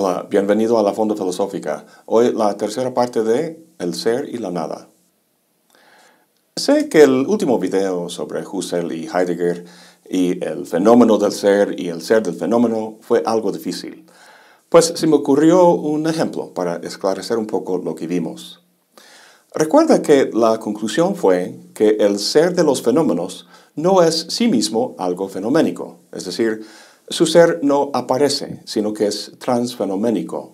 Hola, bienvenido a la Fonda Filosófica. Hoy la tercera parte de El ser y la nada. Sé que el último video sobre Husserl y Heidegger y el fenómeno del ser y el ser del fenómeno fue algo difícil. Pues se me ocurrió un ejemplo para esclarecer un poco lo que vimos. Recuerda que la conclusión fue que el ser de los fenómenos no es sí mismo algo fenoménico, es decir, su ser no aparece, sino que es transfenoménico.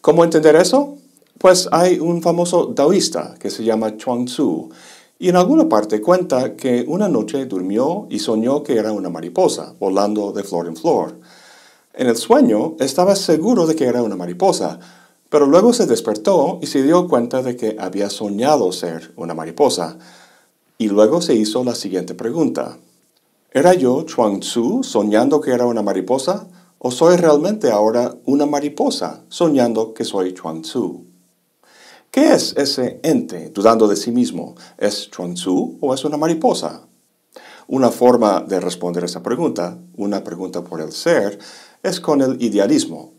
¿Cómo entender eso? Pues hay un famoso taoísta que se llama Chuang Tzu, y en alguna parte cuenta que una noche durmió y soñó que era una mariposa, volando de flor en flor. En el sueño estaba seguro de que era una mariposa, pero luego se despertó y se dio cuenta de que había soñado ser una mariposa. Y luego se hizo la siguiente pregunta. ¿Era yo Chuang Tzu soñando que era una mariposa? ¿O soy realmente ahora una mariposa soñando que soy Chuang Tzu? ¿Qué es ese ente dudando de sí mismo? ¿Es Chuang Tzu o es una mariposa? Una forma de responder esa pregunta, una pregunta por el ser, es con el idealismo.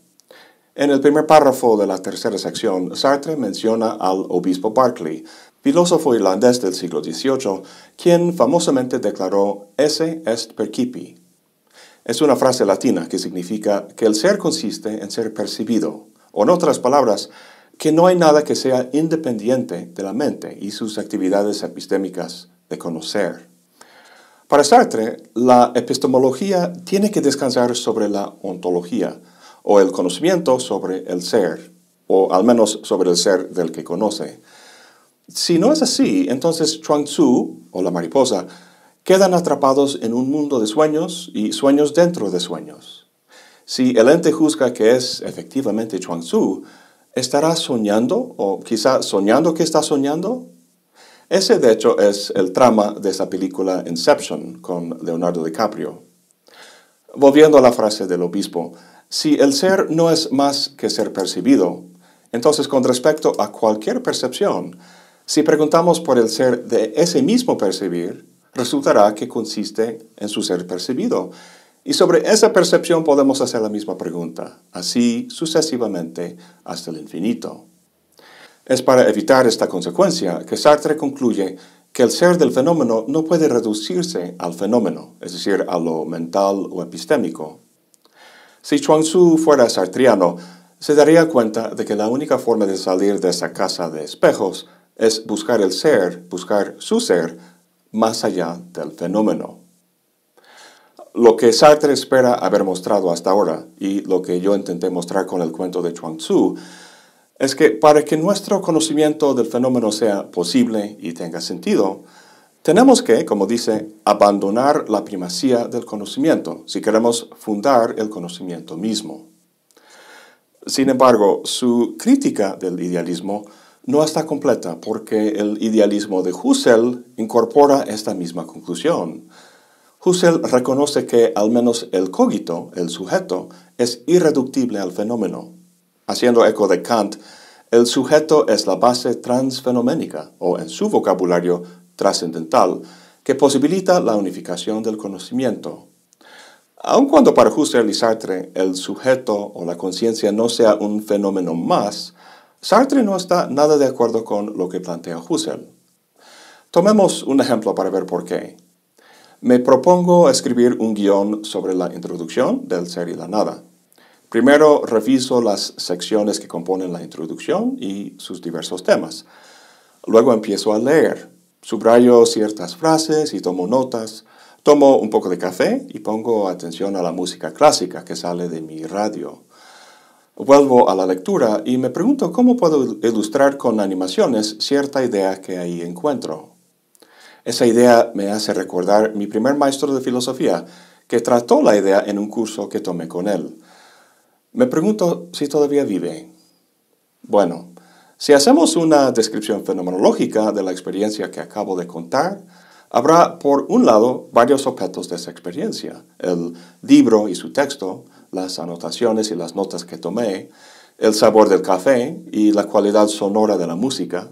En el primer párrafo de la tercera sección, Sartre menciona al obispo Berkeley, filósofo irlandés del siglo XVIII, quien famosamente declaró esse est percipi. Es una frase latina que significa que el ser consiste en ser percibido, o en otras palabras, que no hay nada que sea independiente de la mente y sus actividades epistémicas de conocer. Para Sartre, la epistemología tiene que descansar sobre la ontología, o el conocimiento sobre el ser, o al menos sobre el ser del que conoce. Si no es así, entonces Chuang Tzu, o la mariposa, quedan atrapados en un mundo de sueños y sueños dentro de sueños. Si el ente juzga que es efectivamente Chuang Tzu, ¿estará soñando o quizá soñando que está soñando? Ese de hecho es el trama de esa película Inception con Leonardo DiCaprio. Volviendo a la frase del obispo, si el ser no es más que ser percibido, entonces con respecto a cualquier percepción, si preguntamos por el ser de ese mismo percibir, resultará que consiste en su ser percibido. Y sobre esa percepción podemos hacer la misma pregunta, así sucesivamente hasta el infinito. Es para evitar esta consecuencia que Sartre concluye que el ser del fenómeno no puede reducirse al fenómeno, es decir, a lo mental o epistémico. Si Chuang Tzu fuera sartriano, se daría cuenta de que la única forma de salir de esa casa de espejos es buscar el ser, buscar su ser, más allá del fenómeno. Lo que Sartre espera haber mostrado hasta ahora, y lo que yo intenté mostrar con el cuento de Chuang Tzu, es que para que nuestro conocimiento del fenómeno sea posible y tenga sentido, tenemos que, como dice, abandonar la primacía del conocimiento si queremos fundar el conocimiento mismo. Sin embargo, su crítica del idealismo no está completa porque el idealismo de Husserl incorpora esta misma conclusión. Husserl reconoce que al menos el cogito, el sujeto, es irreductible al fenómeno. Haciendo eco de Kant, el sujeto es la base transfenoménica, o en su vocabulario trascendental, que posibilita la unificación del conocimiento. Aun cuando para Husserl y Sartre el sujeto o la conciencia no sea un fenómeno más, Sartre no está nada de acuerdo con lo que plantea Husserl. Tomemos un ejemplo para ver por qué. Me propongo escribir un guion sobre la introducción del ser y la nada. Primero reviso las secciones que componen la introducción y sus diversos temas. Luego empiezo a leer. Subrayo ciertas frases y tomo notas. Tomo un poco de café y pongo atención a la música clásica que sale de mi radio. Vuelvo a la lectura y me pregunto cómo puedo ilustrar con animaciones cierta idea que ahí encuentro. Esa idea me hace recordar mi primer maestro de filosofía, que trató la idea en un curso que tomé con él. Me pregunto si todavía vive. Bueno, si hacemos una descripción fenomenológica de la experiencia que acabo de contar, habrá por un lado varios objetos de esa experiencia, el libro y su texto, las anotaciones y las notas que tomé, el sabor del café y la cualidad sonora de la música,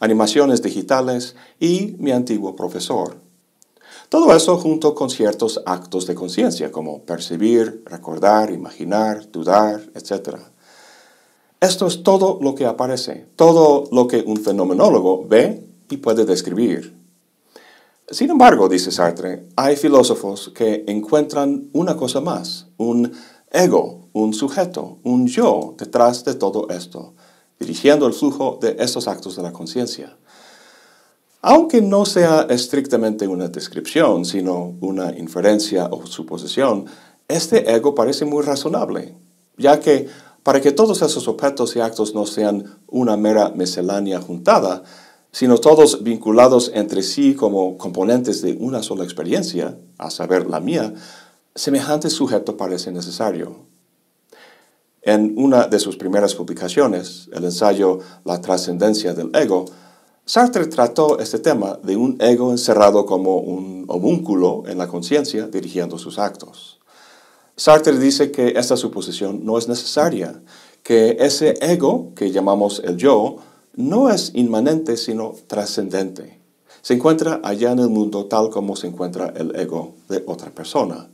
animaciones digitales y mi antiguo profesor. Todo eso junto con ciertos actos de conciencia, como percibir, recordar, imaginar, dudar, etc. Esto es todo lo que aparece, todo lo que un fenomenólogo ve y puede describir. Sin embargo, dice Sartre, hay filósofos que encuentran una cosa más, un ego, un sujeto, un yo detrás de todo esto, dirigiendo el flujo de estos actos de la conciencia. Aunque no sea estrictamente una descripción, sino una inferencia o suposición, este ego parece muy razonable, ya que para que todos esos objetos y actos no sean una mera miscelánea juntada, sino todos vinculados entre sí como componentes de una sola experiencia, a saber la mía, semejante sujeto parece necesario. En una de sus primeras publicaciones, el ensayo La trascendencia del ego, Sartre trató este tema de un ego encerrado como un homúnculo en la conciencia dirigiendo sus actos. Sartre dice que esta suposición no es necesaria, que ese ego que llamamos el yo no es inmanente sino trascendente. Se encuentra allá en el mundo tal como se encuentra el ego de otra persona.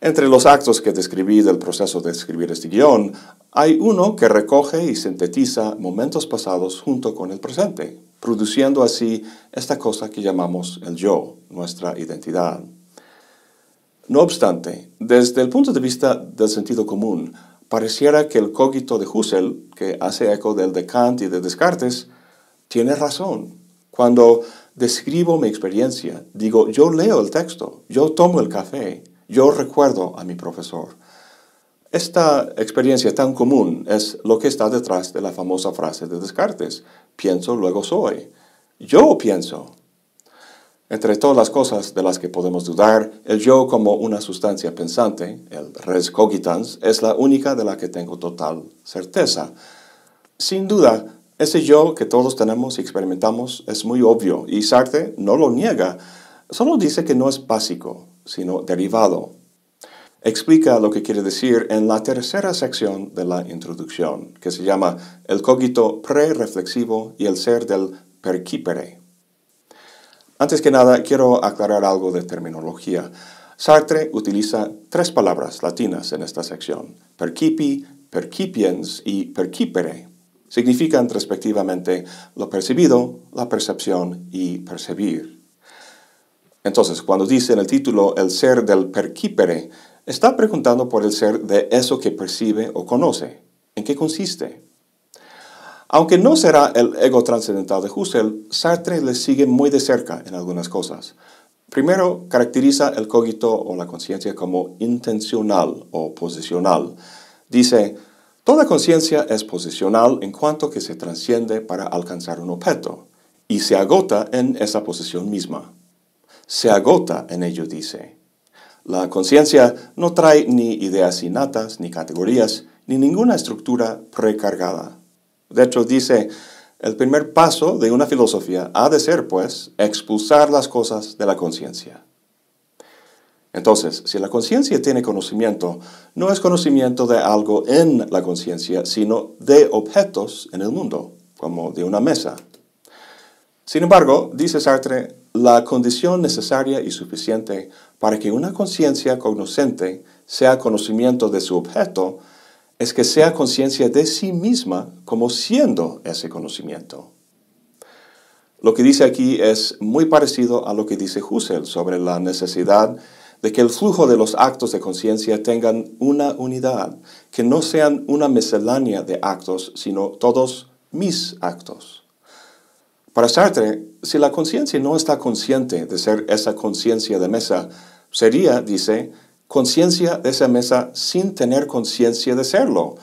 Entre los actos que describí del proceso de escribir este guion, hay uno que recoge y sintetiza momentos pasados junto con el presente, produciendo así esta cosa que llamamos el yo, nuestra identidad. No obstante, desde el punto de vista del sentido común, pareciera que el cogito de Husserl, que hace eco del de Kant y de Descartes, tiene razón. Cuando describo mi experiencia, digo, yo leo el texto, yo tomo el café, yo recuerdo a mi profesor. Esta experiencia tan común es lo que está detrás de la famosa frase de Descartes, pienso, luego soy. Yo pienso. Entre todas las cosas de las que podemos dudar, el yo como una sustancia pensante, el res cogitans, es la única de la que tengo total certeza. Sin duda, ese yo que todos tenemos y experimentamos es muy obvio y Sartre no lo niega, solo dice que no es básico, sino derivado. Explica lo que quiere decir en la tercera sección de la introducción, que se llama el cogito pre-reflexivo y el ser del percipere. Antes que nada, quiero aclarar algo de terminología. Sartre utiliza tres palabras latinas en esta sección, percipi, percipiens y percipere. Significan respectivamente lo percibido, la percepción y percibir. Entonces, cuando dice en el título el ser del perquípere, está preguntando por el ser de eso que percibe o conoce. ¿En qué consiste? Aunque no será el ego trascendental de Husserl, Sartre le sigue muy de cerca en algunas cosas. Primero, caracteriza el cogito o la conciencia como intencional o posicional. Dice, toda conciencia es posicional en cuanto que se trasciende para alcanzar un objeto y se agota en esa posición misma se agota en ello, dice. La conciencia no trae ni ideas innatas, ni categorías, ni ninguna estructura precargada. De hecho, dice, el primer paso de una filosofía ha de ser, pues, expulsar las cosas de la conciencia. Entonces, si la conciencia tiene conocimiento, no es conocimiento de algo en la conciencia, sino de objetos en el mundo, como de una mesa. Sin embargo, dice Sartre, la condición necesaria y suficiente para que una conciencia cognoscente sea conocimiento de su objeto es que sea conciencia de sí misma como siendo ese conocimiento. Lo que dice aquí es muy parecido a lo que dice Husserl sobre la necesidad de que el flujo de los actos de conciencia tengan una unidad, que no sean una miscelánea de actos, sino todos mis actos. Para Sartre, si la conciencia no está consciente de ser esa conciencia de mesa, sería, dice, conciencia de esa mesa sin tener conciencia de serlo.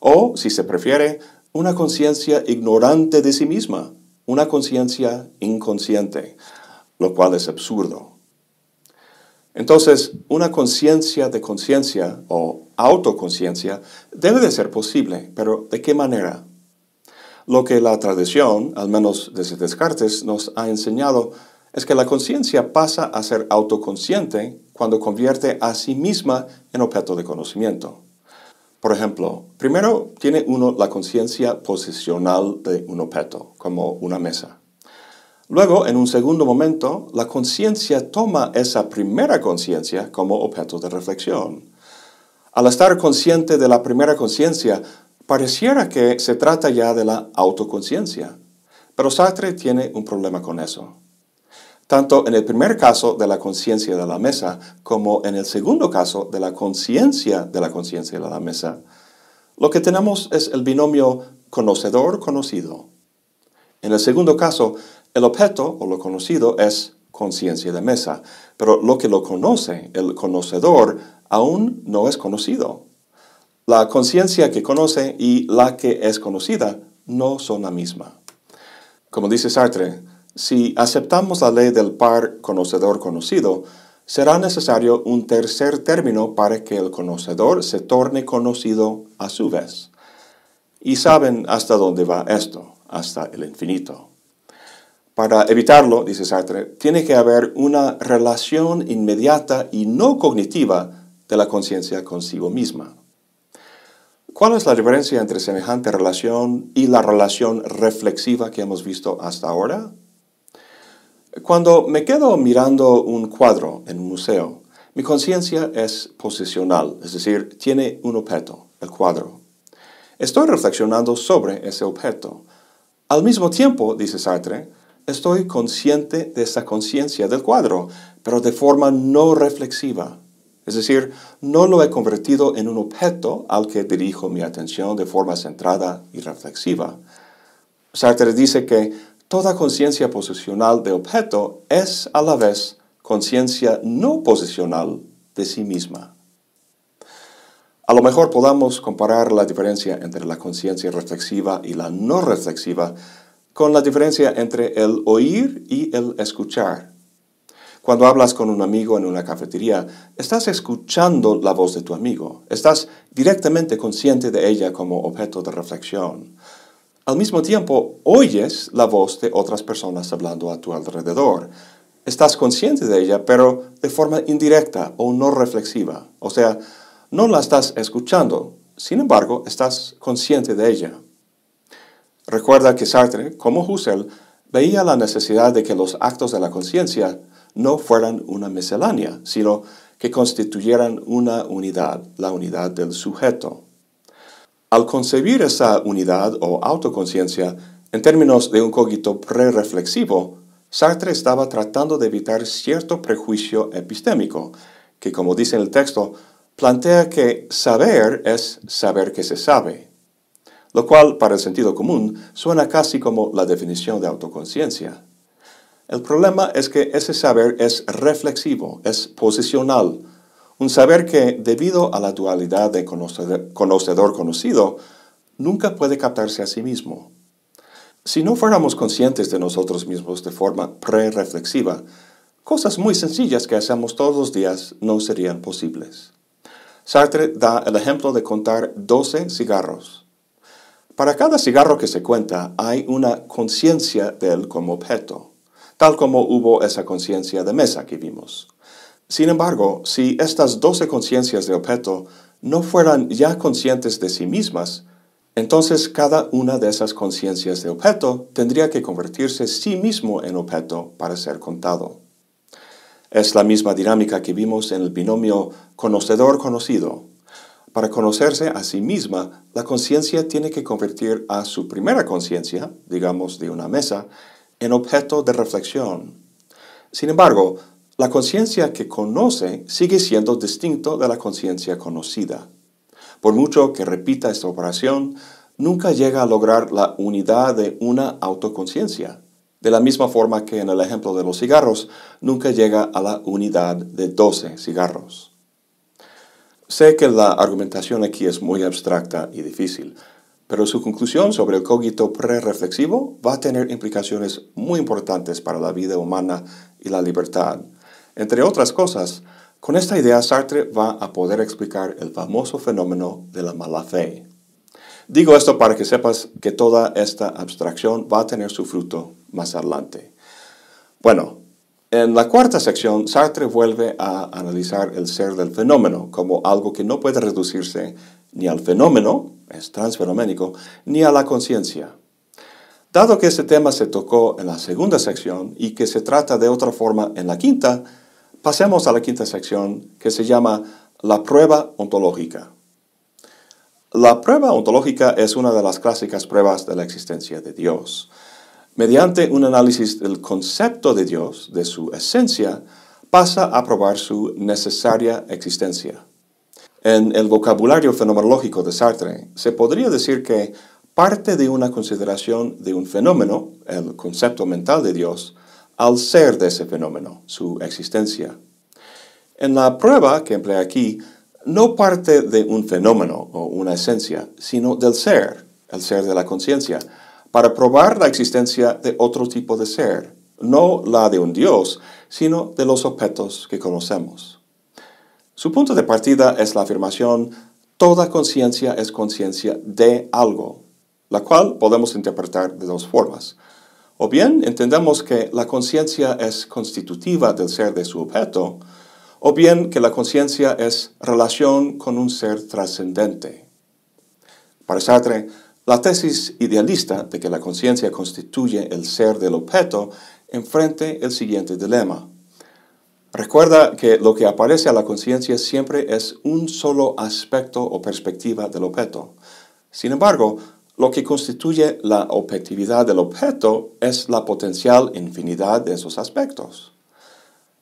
O, si se prefiere, una conciencia ignorante de sí misma, una conciencia inconsciente, lo cual es absurdo. Entonces, una conciencia de conciencia o autoconciencia debe de ser posible, pero ¿de qué manera? Lo que la tradición, al menos desde Descartes, nos ha enseñado es que la conciencia pasa a ser autoconsciente cuando convierte a sí misma en objeto de conocimiento. Por ejemplo, primero tiene uno la conciencia posicional de un objeto, como una mesa. Luego, en un segundo momento, la conciencia toma esa primera conciencia como objeto de reflexión. Al estar consciente de la primera conciencia, pareciera que se trata ya de la autoconciencia. Pero Sartre tiene un problema con eso. Tanto en el primer caso de la conciencia de la mesa como en el segundo caso de la conciencia de la conciencia de la mesa, lo que tenemos es el binomio conocedor-conocido. En el segundo caso, el objeto o lo conocido es conciencia de mesa, pero lo que lo conoce, el conocedor, aún no es conocido. La conciencia que conoce y la que es conocida no son la misma. Como dice Sartre, si aceptamos la ley del par conocedor-conocido, será necesario un tercer término para que el conocedor se torne conocido a su vez. Y saben hasta dónde va esto, hasta el infinito. Para evitarlo, dice Sartre, tiene que haber una relación inmediata y no cognitiva de la conciencia consigo misma. ¿Cuál es la diferencia entre semejante relación y la relación reflexiva que hemos visto hasta ahora? Cuando me quedo mirando un cuadro en un museo, mi conciencia es posicional, es decir, tiene un objeto, el cuadro. Estoy reflexionando sobre ese objeto. Al mismo tiempo, dice Sartre, estoy consciente de esa conciencia del cuadro, pero de forma no reflexiva. Es decir, no lo he convertido en un objeto al que dirijo mi atención de forma centrada y reflexiva. Sartre dice que toda conciencia posicional de objeto es a la vez conciencia no posicional de sí misma. A lo mejor podamos comparar la diferencia entre la conciencia reflexiva y la no reflexiva con la diferencia entre el oír y el escuchar. Cuando hablas con un amigo en una cafetería, estás escuchando la voz de tu amigo, estás directamente consciente de ella como objeto de reflexión. Al mismo tiempo, oyes la voz de otras personas hablando a tu alrededor. Estás consciente de ella, pero de forma indirecta o no reflexiva. O sea, no la estás escuchando, sin embargo, estás consciente de ella. Recuerda que Sartre, como Husserl, veía la necesidad de que los actos de la conciencia no fueran una miscelánea, sino que constituyeran una unidad, la unidad del sujeto. Al concebir esa unidad o autoconciencia en términos de un cogito pre-reflexivo, Sartre estaba tratando de evitar cierto prejuicio epistémico, que como dice en el texto, plantea que saber es saber que se sabe, lo cual para el sentido común suena casi como la definición de autoconciencia. El problema es que ese saber es reflexivo, es posicional, un saber que, debido a la dualidad de conocedor-conocido, nunca puede captarse a sí mismo. Si no fuéramos conscientes de nosotros mismos de forma pre-reflexiva, cosas muy sencillas que hacemos todos los días no serían posibles. Sartre da el ejemplo de contar 12 cigarros. Para cada cigarro que se cuenta hay una conciencia de él como objeto tal como hubo esa conciencia de mesa que vimos. Sin embargo, si estas doce conciencias de objeto no fueran ya conscientes de sí mismas, entonces cada una de esas conciencias de objeto tendría que convertirse sí mismo en objeto para ser contado. Es la misma dinámica que vimos en el binomio conocedor-conocido. Para conocerse a sí misma, la conciencia tiene que convertir a su primera conciencia, digamos de una mesa, en objeto de reflexión. Sin embargo, la conciencia que conoce sigue siendo distinto de la conciencia conocida. Por mucho que repita esta operación, nunca llega a lograr la unidad de una autoconciencia. De la misma forma que en el ejemplo de los cigarros, nunca llega a la unidad de 12 cigarros. Sé que la argumentación aquí es muy abstracta y difícil, pero su conclusión sobre el cogito pre-reflexivo va a tener implicaciones muy importantes para la vida humana y la libertad. Entre otras cosas, con esta idea Sartre va a poder explicar el famoso fenómeno de la mala fe. Digo esto para que sepas que toda esta abstracción va a tener su fruto más adelante. Bueno, en la cuarta sección, Sartre vuelve a analizar el ser del fenómeno como algo que no puede reducirse ni al fenómeno, es transfenoménico, ni a la conciencia. Dado que este tema se tocó en la segunda sección y que se trata de otra forma en la quinta, pasemos a la quinta sección que se llama la prueba ontológica. La prueba ontológica es una de las clásicas pruebas de la existencia de Dios. Mediante un análisis del concepto de Dios, de su esencia, pasa a probar su necesaria existencia. En el vocabulario fenomenológico de Sartre, se podría decir que parte de una consideración de un fenómeno, el concepto mental de Dios, al ser de ese fenómeno, su existencia. En la prueba que emplea aquí, no parte de un fenómeno o una esencia, sino del ser, el ser de la conciencia, para probar la existencia de otro tipo de ser, no la de un Dios, sino de los objetos que conocemos. Su punto de partida es la afirmación, toda conciencia es conciencia de algo, la cual podemos interpretar de dos formas. O bien entendemos que la conciencia es constitutiva del ser de su objeto, o bien que la conciencia es relación con un ser trascendente. Para Sartre, la tesis idealista de que la conciencia constituye el ser del objeto enfrente el siguiente dilema. Recuerda que lo que aparece a la conciencia siempre es un solo aspecto o perspectiva del objeto. Sin embargo, lo que constituye la objetividad del objeto es la potencial infinidad de esos aspectos.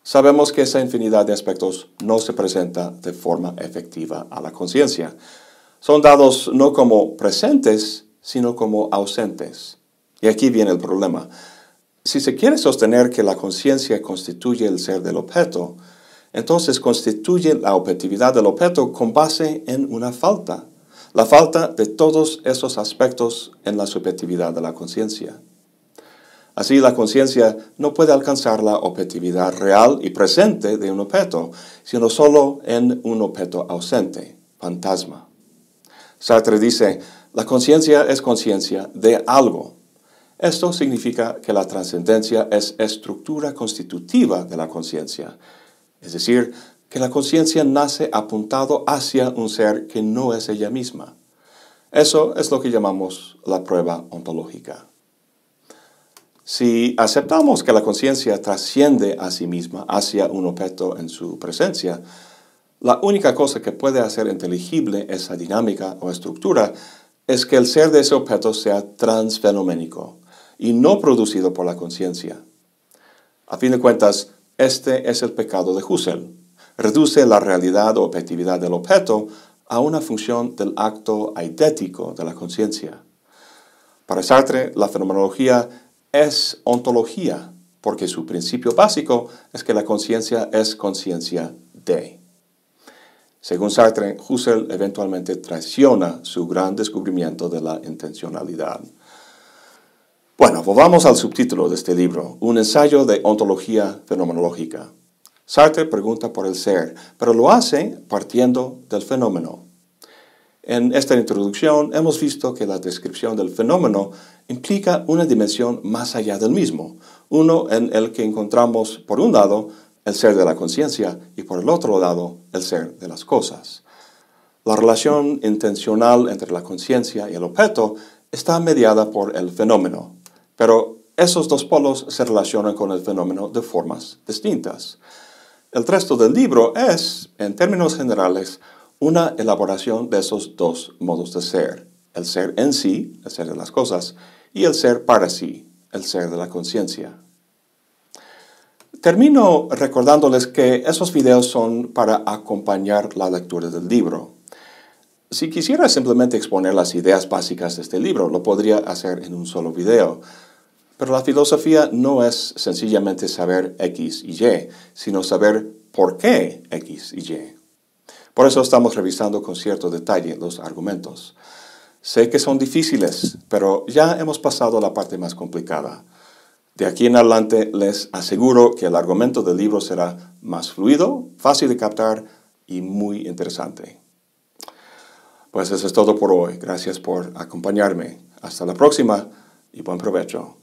Sabemos que esa infinidad de aspectos no se presenta de forma efectiva a la conciencia. Son dados no como presentes, sino como ausentes. Y aquí viene el problema. Si se quiere sostener que la conciencia constituye el ser del objeto, entonces constituye la objetividad del objeto con base en una falta la falta de todos esos aspectos en la subjetividad de la conciencia. Así la conciencia no puede alcanzar la objetividad real y presente de un objeto, sino solo en un objeto ausente, fantasma. Sartre dice, la conciencia es conciencia de algo. Esto significa que la trascendencia es estructura constitutiva de la conciencia, es decir, que la conciencia nace apuntado hacia un ser que no es ella misma. Eso es lo que llamamos la prueba ontológica. Si aceptamos que la conciencia trasciende a sí misma hacia un objeto en su presencia, la única cosa que puede hacer inteligible esa dinámica o estructura es que el ser de ese objeto sea transfenoménico y no producido por la conciencia. A fin de cuentas, este es el pecado de Husserl reduce la realidad o objetividad del objeto a una función del acto eidético de la conciencia. Para Sartre, la fenomenología es ontología, porque su principio básico es que la conciencia es conciencia de. Según Sartre, Husserl eventualmente traiciona su gran descubrimiento de la intencionalidad. Bueno, volvamos al subtítulo de este libro, un ensayo de ontología fenomenológica. Sartre pregunta por el ser, pero lo hace partiendo del fenómeno. En esta introducción hemos visto que la descripción del fenómeno implica una dimensión más allá del mismo, uno en el que encontramos, por un lado, el ser de la conciencia y por el otro lado, el ser de las cosas. La relación intencional entre la conciencia y el objeto está mediada por el fenómeno, pero esos dos polos se relacionan con el fenómeno de formas distintas. El resto del libro es, en términos generales, una elaboración de esos dos modos de ser, el ser en sí, el ser de las cosas, y el ser para sí, el ser de la conciencia. Termino recordándoles que esos videos son para acompañar la lectura del libro. Si quisiera simplemente exponer las ideas básicas de este libro, lo podría hacer en un solo video. Pero la filosofía no es sencillamente saber X y Y, sino saber por qué X y Y. Por eso estamos revisando con cierto detalle los argumentos. Sé que son difíciles, pero ya hemos pasado a la parte más complicada. De aquí en adelante les aseguro que el argumento del libro será más fluido, fácil de captar y muy interesante. Pues eso es todo por hoy. Gracias por acompañarme. Hasta la próxima y buen provecho.